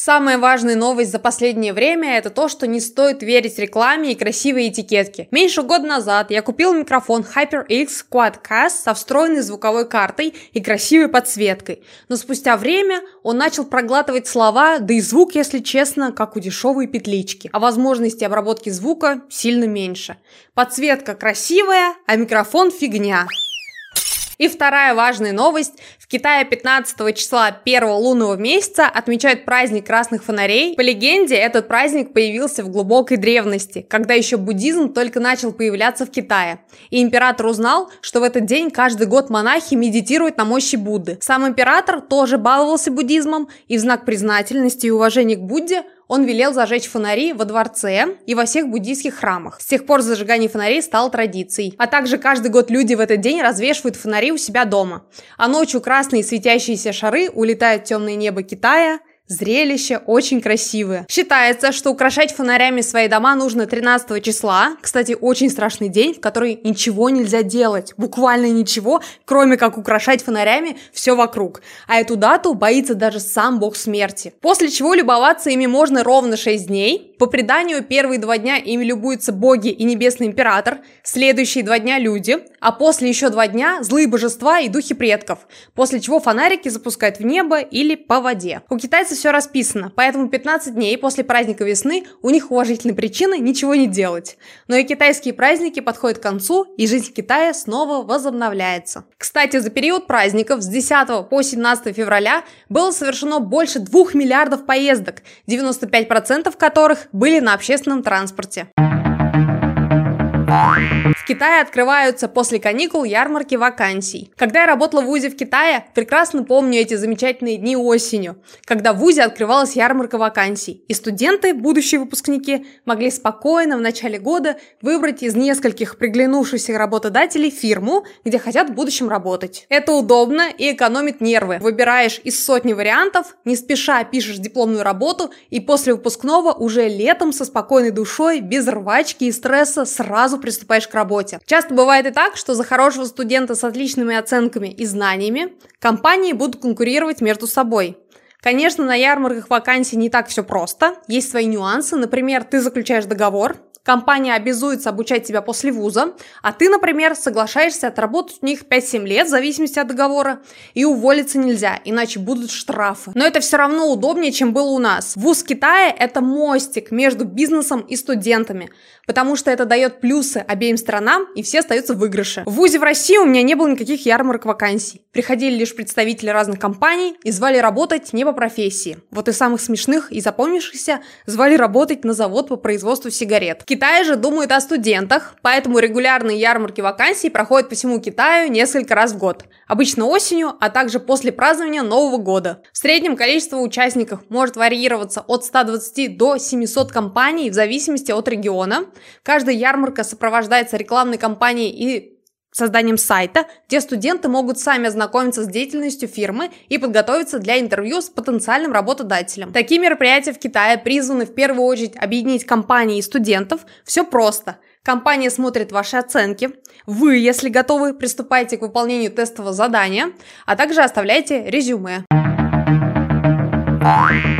Самая важная новость за последнее время – это то, что не стоит верить рекламе и красивой этикетке. Меньше года назад я купил микрофон HyperX Quadcast со встроенной звуковой картой и красивой подсветкой. Но спустя время он начал проглатывать слова, да и звук, если честно, как у дешевой петлички. А возможности обработки звука сильно меньше. Подсветка красивая, а микрофон фигня. И вторая важная новость. В Китае 15 числа первого лунного месяца отмечают праздник красных фонарей. По легенде, этот праздник появился в глубокой древности, когда еще буддизм только начал появляться в Китае. И император узнал, что в этот день каждый год монахи медитируют на мощи Будды. Сам император тоже баловался буддизмом, и в знак признательности и уважения к Будде – он велел зажечь фонари во дворце и во всех буддийских храмах. С тех пор зажигание фонарей стало традицией. А также каждый год люди в этот день развешивают фонари у себя дома. А ночью красные светящиеся шары улетают в темное небо Китая, Зрелище очень красивое. Считается, что украшать фонарями свои дома нужно 13 числа. Кстати, очень страшный день, в который ничего нельзя делать. Буквально ничего, кроме как украшать фонарями все вокруг. А эту дату боится даже сам бог смерти. После чего любоваться ими можно ровно 6 дней. По преданию, первые два дня ими любуются боги и небесный император, следующие два дня люди, а после еще два дня злые божества и духи предков. После чего фонарики запускают в небо или по воде. У китайцев все расписано, поэтому 15 дней после праздника весны у них уважительные причины ничего не делать. Но и китайские праздники подходят к концу, и жизнь Китая снова возобновляется. Кстати, за период праздников с 10 по 17 февраля было совершено больше 2 миллиардов поездок, 95% которых были на общественном транспорте. В Китае открываются после каникул ярмарки вакансий. Когда я работала в ВУЗе в Китае, прекрасно помню эти замечательные дни осенью, когда в ВУЗе открывалась ярмарка вакансий, и студенты, будущие выпускники, могли спокойно в начале года выбрать из нескольких приглянувшихся работодателей фирму, где хотят в будущем работать. Это удобно и экономит нервы. Выбираешь из сотни вариантов, не спеша пишешь дипломную работу, и после выпускного уже летом со спокойной душой, без рвачки и стресса сразу приступаешь к работе. Часто бывает и так, что за хорошего студента с отличными оценками и знаниями компании будут конкурировать между собой. Конечно, на ярмарках вакансий не так все просто. Есть свои нюансы. Например, ты заключаешь договор, компания обязуется обучать тебя после вуза, а ты, например, соглашаешься отработать у них 5-7 лет в зависимости от договора, и уволиться нельзя, иначе будут штрафы. Но это все равно удобнее, чем было у нас. Вуз Китая – это мостик между бизнесом и студентами, потому что это дает плюсы обеим сторонам, и все остаются в выигрыше. В ВУЗе в России у меня не было никаких ярмарок вакансий. Приходили лишь представители разных компаний и звали работать не по профессии. Вот и самых смешных и запомнившихся звали работать на завод по производству сигарет. Китае же думают о студентах, поэтому регулярные ярмарки вакансий проходят по всему Китаю несколько раз в год. Обычно осенью, а также после празднования Нового года. В среднем количество участников может варьироваться от 120 до 700 компаний в зависимости от региона. Каждая ярмарка сопровождается рекламной кампанией и созданием сайта, где студенты могут сами ознакомиться с деятельностью фирмы и подготовиться для интервью с потенциальным работодателем. Такие мероприятия в Китае призваны в первую очередь объединить компании и студентов. Все просто. Компания смотрит ваши оценки. Вы, если готовы, приступаете к выполнению тестового задания, а также оставляйте резюме.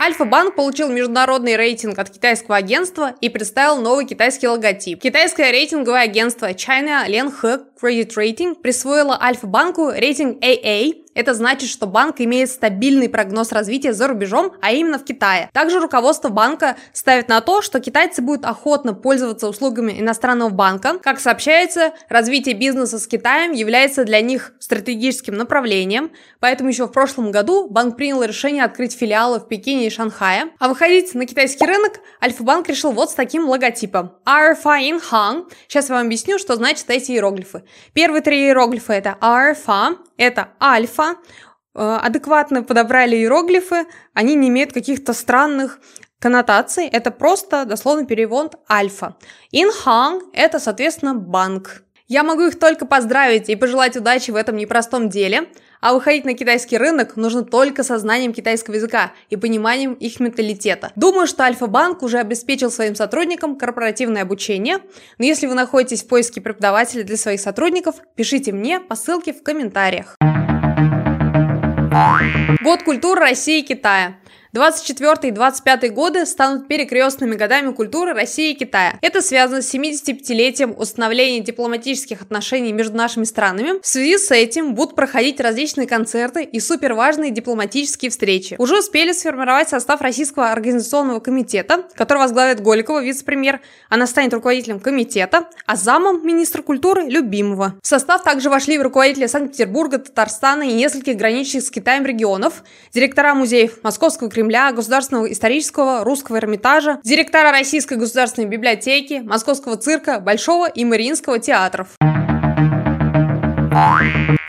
Альфа-банк получил международный рейтинг от китайского агентства и представил новый китайский логотип. Китайское рейтинговое агентство China Lianhe Credit Rating присвоило Альфа-банку рейтинг AA это значит, что банк имеет стабильный прогноз развития за рубежом, а именно в Китае. Также руководство банка ставит на то, что китайцы будут охотно пользоваться услугами иностранного банка. Как сообщается, развитие бизнеса с Китаем является для них стратегическим направлением, поэтому еще в прошлом году банк принял решение открыть филиалы в Пекине и Шанхае. А выходить на китайский рынок Альфа-банк решил вот с таким логотипом. RFA in Hang. Сейчас я вам объясню, что значат эти иероглифы. Первые три иероглифа это RFA, это альфа, э, адекватно подобрали иероглифы, они не имеют каких-то странных коннотаций, это просто дословный перевод альфа. Инханг – это, соответственно, банк. Я могу их только поздравить и пожелать удачи в этом непростом деле, а выходить на китайский рынок нужно только со знанием китайского языка и пониманием их менталитета. Думаю, что Альфа-банк уже обеспечил своим сотрудникам корпоративное обучение, но если вы находитесь в поиске преподавателя для своих сотрудников, пишите мне по ссылке в комментариях. Год культуры России и Китая. 24 и 25 годы станут перекрестными годами культуры России и Китая. Это связано с 75-летием установления дипломатических отношений между нашими странами. В связи с этим будут проходить различные концерты и суперважные дипломатические встречи. Уже успели сформировать состав Российского организационного комитета, который возглавит Голикова, вице-премьер. Она станет руководителем комитета, а замом министра культуры – Любимого. В состав также вошли руководители Санкт-Петербурга, Татарстана и нескольких граничащих с Китаем регионов, директора музеев Московского Кремля, Государственного исторического, Русского Эрмитажа, директора Российской государственной библиотеки, Московского цирка, Большого и Мариинского театров.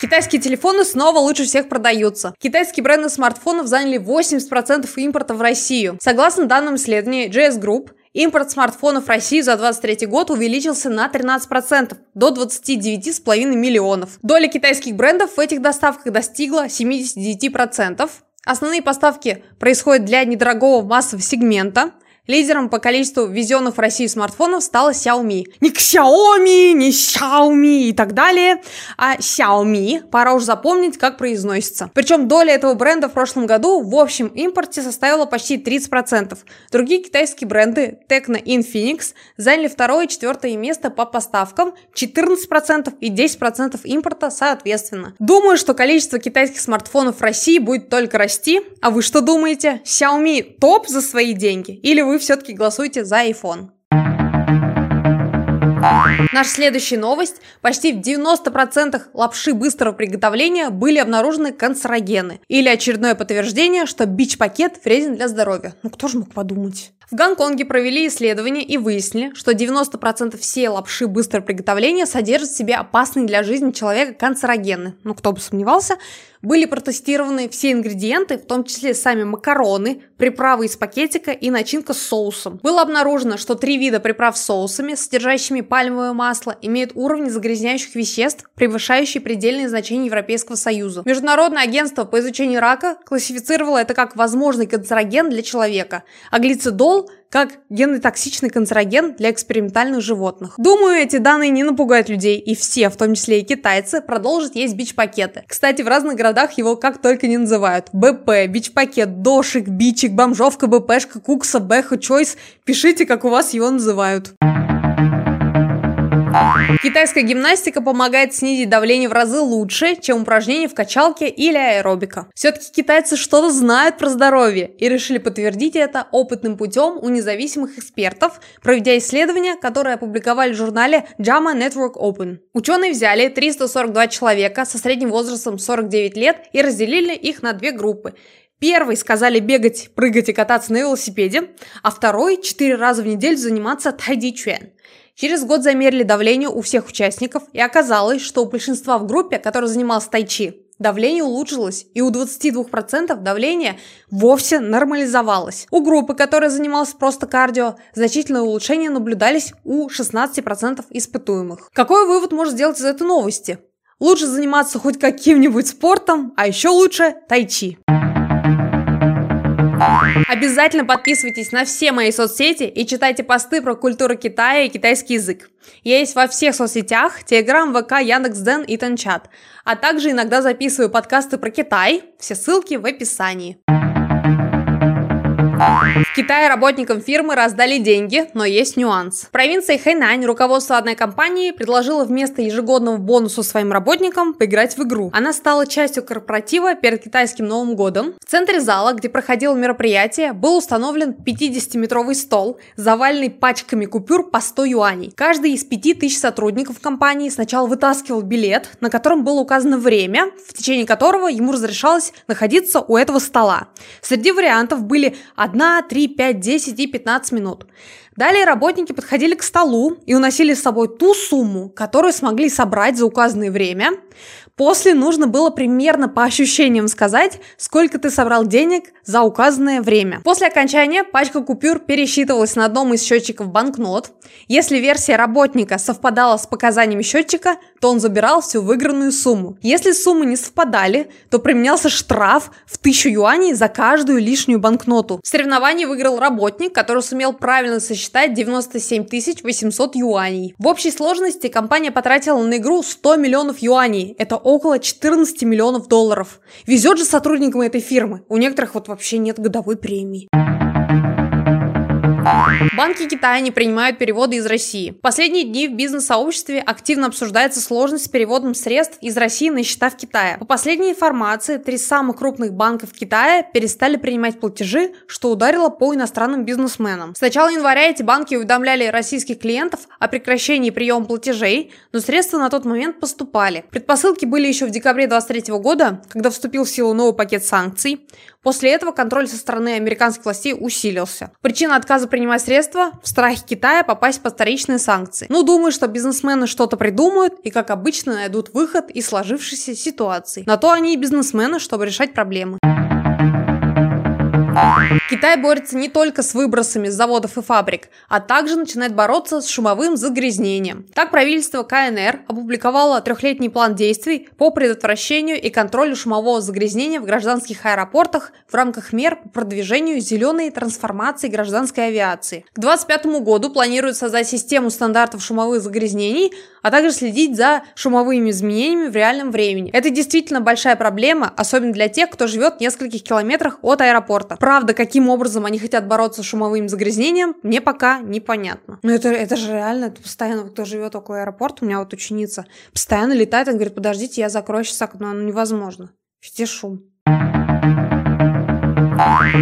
Китайские телефоны снова лучше всех продаются. Китайские бренды смартфонов заняли 80% импорта в Россию. Согласно данным исследования JS Group, Импорт смартфонов в Россию за 2023 год увеличился на 13%, до 29,5 миллионов. Доля китайских брендов в этих доставках достигла 79%. Основные поставки происходят для недорогого массового сегмента, Лидером по количеству ввезенных в Россию смартфонов стала Xiaomi. Не Xiaomi, не Xiaomi и так далее, а Xiaomi. Пора уже запомнить, как произносится. Причем доля этого бренда в прошлом году в общем импорте составила почти 30%. Другие китайские бренды Tecno и Infinix заняли второе и четвертое место по поставкам 14% и 10% импорта соответственно. Думаю, что количество китайских смартфонов в России будет только расти. А вы что думаете? Xiaomi топ за свои деньги? Или вы вы все-таки голосуете за iPhone. Наша следующая новость. Почти в 90% лапши быстрого приготовления были обнаружены канцерогены. Или очередное подтверждение, что бич-пакет вреден для здоровья. Ну кто же мог подумать? В Гонконге провели исследование и выяснили, что 90% всей лапши быстрого приготовления содержит в себе опасные для жизни человека канцерогены. Ну кто бы сомневался. Были протестированы все ингредиенты, в том числе сами макароны, приправы из пакетика и начинка с соусом. Было обнаружено, что три вида приправ с соусами, содержащими пальмовое масло, имеют уровни загрязняющих веществ, превышающие предельные значения Европейского Союза. Международное агентство по изучению рака классифицировало это как возможный канцероген для человека, а глицидол как генотоксичный канцероген для экспериментальных животных. Думаю, эти данные не напугают людей, и все, в том числе и китайцы, продолжат есть бич-пакеты. Кстати, в разных городах его как только не называют. БП, бич-пакет, дошик, бичик, бомжовка, БПшка, кукса, бэха, чойс. Пишите, как у вас его называют. Китайская гимнастика помогает снизить давление в разы лучше, чем упражнения в качалке или аэробика. Все-таки китайцы что-то знают про здоровье и решили подтвердить это опытным путем у независимых экспертов, проведя исследования, которые опубликовали в журнале JAMA Network Open. Ученые взяли 342 человека со средним возрастом 49 лет и разделили их на две группы. Первый сказали бегать, прыгать и кататься на велосипеде, а второй – четыре раза в неделю заниматься тайди чуэн. Через год замерили давление у всех участников, и оказалось, что у большинства в группе, которая занималась тайчи, давление улучшилось, и у 22% давление вовсе нормализовалось. У группы, которая занималась просто кардио, значительные улучшения наблюдались у 16% испытуемых. Какой вывод можно сделать из этой новости? Лучше заниматься хоть каким-нибудь спортом, а еще лучше тайчи. Обязательно подписывайтесь на все мои соцсети и читайте посты про культуру Китая и китайский язык. Я есть во всех соцсетях, Телеграм, ВК, Яндекс.Дзен и Тенчат. А также иногда записываю подкасты про Китай. Все ссылки в описании. В Китае работникам фирмы раздали деньги, но есть нюанс. В провинции Хайнань руководство одной компании предложило вместо ежегодного бонуса своим работникам поиграть в игру. Она стала частью корпоратива перед китайским Новым годом. В центре зала, где проходило мероприятие, был установлен 50-метровый стол, заваленный пачками купюр по 100 юаней. Каждый из 5000 сотрудников компании сначала вытаскивал билет, на котором было указано время, в течение которого ему разрешалось находиться у этого стола. Среди вариантов были 1, 3, 5, 10 и 15 минут. Далее работники подходили к столу и уносили с собой ту сумму, которую смогли собрать за указанное время. После нужно было примерно по ощущениям сказать, сколько ты собрал денег за указанное время. После окончания пачка купюр пересчитывалась на одном из счетчиков банкнот. Если версия работника совпадала с показаниями счетчика, то он забирал всю выигранную сумму. Если суммы не совпадали, то применялся штраф в 1000 юаней за каждую лишнюю банкноту. В соревновании выиграл работник, который сумел правильно сосчитать 97 800 юаней. В общей сложности компания потратила на игру 100 миллионов юаней. Это около 14 миллионов долларов. Везет же сотрудникам этой фирмы. У некоторых вот вообще нет годовой премии. Банки Китая не принимают переводы из России. В последние дни в бизнес-сообществе активно обсуждается сложность с переводом средств из России на счета в Китае. По последней информации, три самых крупных банка в Китае перестали принимать платежи, что ударило по иностранным бизнесменам. С начала января эти банки уведомляли российских клиентов о прекращении приема платежей, но средства на тот момент поступали. Предпосылки были еще в декабре 2023 года, когда вступил в силу новый пакет санкций. После этого контроль со стороны американских властей усилился. Причина отказа принимать средства – в страхе Китая попасть под вторичные санкции. Ну, думаю, что бизнесмены что-то придумают и, как обычно, найдут выход из сложившейся ситуации. На то они и бизнесмены, чтобы решать проблемы. Китай борется не только с выбросами с заводов и фабрик, а также начинает бороться с шумовым загрязнением. Так правительство КНР опубликовало трехлетний план действий по предотвращению и контролю шумового загрязнения в гражданских аэропортах в рамках мер по продвижению зеленой трансформации гражданской авиации. К 2025 году планируют создать систему стандартов шумовых загрязнений, а также следить за шумовыми изменениями в реальном времени. Это действительно большая проблема, особенно для тех, кто живет в нескольких километрах от аэропорта. Правда, каким образом они хотят бороться с шумовым загрязнением, мне пока непонятно. Но это, это же реально, это постоянно, кто живет около аэропорта, у меня вот ученица, постоянно летает, он говорит, подождите, я закрою сейчас окно, ну невозможно. Везде шум.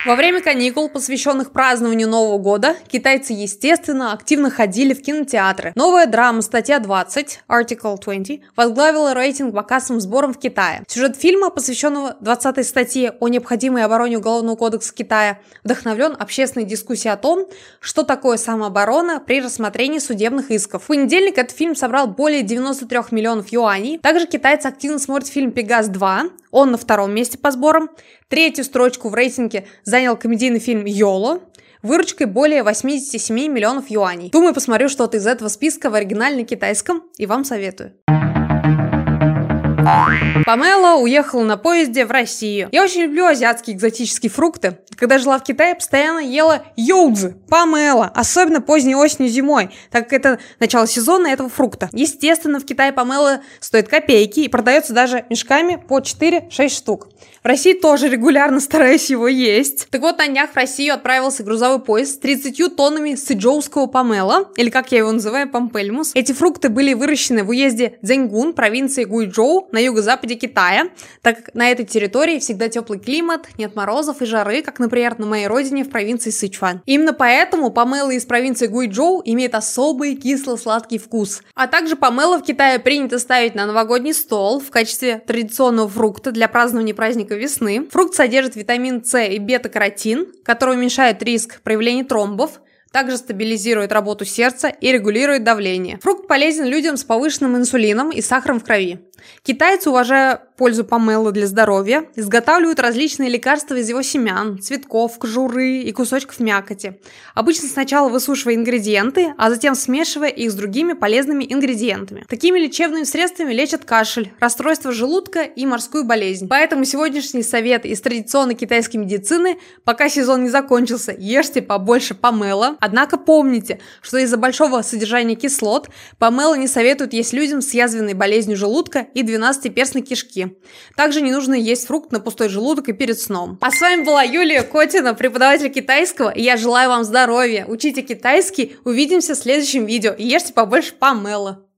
Во время каникул, посвященных празднованию Нового года, китайцы, естественно, активно ходили в кинотеатры. Новая драма «Статья 20» Article 20 возглавила рейтинг по кассовым сборам в Китае. Сюжет фильма, посвященного 20-й статье о необходимой обороне Уголовного кодекса Китая, вдохновлен общественной дискуссией о том, что такое самооборона при рассмотрении судебных исков. В понедельник этот фильм собрал более 93 миллионов юаней. Также китайцы активно смотрят фильм «Пегас 2», он на втором месте по сборам. Третью строчку в рейтинге занял комедийный фильм «Йоло», выручкой более 87 миллионов юаней. Думаю, посмотрю что-то из этого списка в оригинальном китайском и вам советую. Памела уехала на поезде в Россию. Я очень люблю азиатские экзотические фрукты. Когда жила в Китае, постоянно ела йоудзы, помела, особенно поздней осенью зимой, так как это начало сезона этого фрукта. Естественно, в Китае помела стоит копейки и продается даже мешками по 4-6 штук. В России тоже регулярно стараюсь его есть. Так вот, на днях в Россию отправился грузовой поезд с 30 тоннами сиджоуского помела, или как я его называю, помпельмус. Эти фрукты были выращены в уезде Дзэньгун, провинции Гуйчжоу, на юго-западе Китая, так как на этой территории всегда теплый климат, нет морозов и жары, как, например, на моей родине в провинции Сычуан. Именно поэтому помело из провинции Гуйчжоу имеет особый кисло-сладкий вкус. А также помело в Китае принято ставить на новогодний стол в качестве традиционного фрукта для празднования праздника весны. Фрукт содержит витамин С и бета-каротин, который уменьшает риск проявления тромбов, также стабилизирует работу сердца и регулирует давление. Фрукт полезен людям с повышенным инсулином и сахаром в крови. Китайцы, уважая пользу помело для здоровья, изготавливают различные лекарства из его семян, цветков, кожуры и кусочков мякоти. Обычно сначала высушивая ингредиенты, а затем смешивая их с другими полезными ингредиентами. Такими лечебными средствами лечат кашель, расстройство желудка и морскую болезнь. Поэтому сегодняшний совет из традиционной китайской медицины, пока сезон не закончился, ешьте побольше помело. Однако помните, что из-за большого содержания кислот помело не советуют есть людям с язвенной болезнью желудка и 12-перстной кишки. Также не нужно есть фрукт на пустой желудок и перед сном. А с вами была Юлия Котина, преподаватель китайского, и я желаю вам здоровья. Учите китайский, увидимся в следующем видео. И ешьте побольше помело.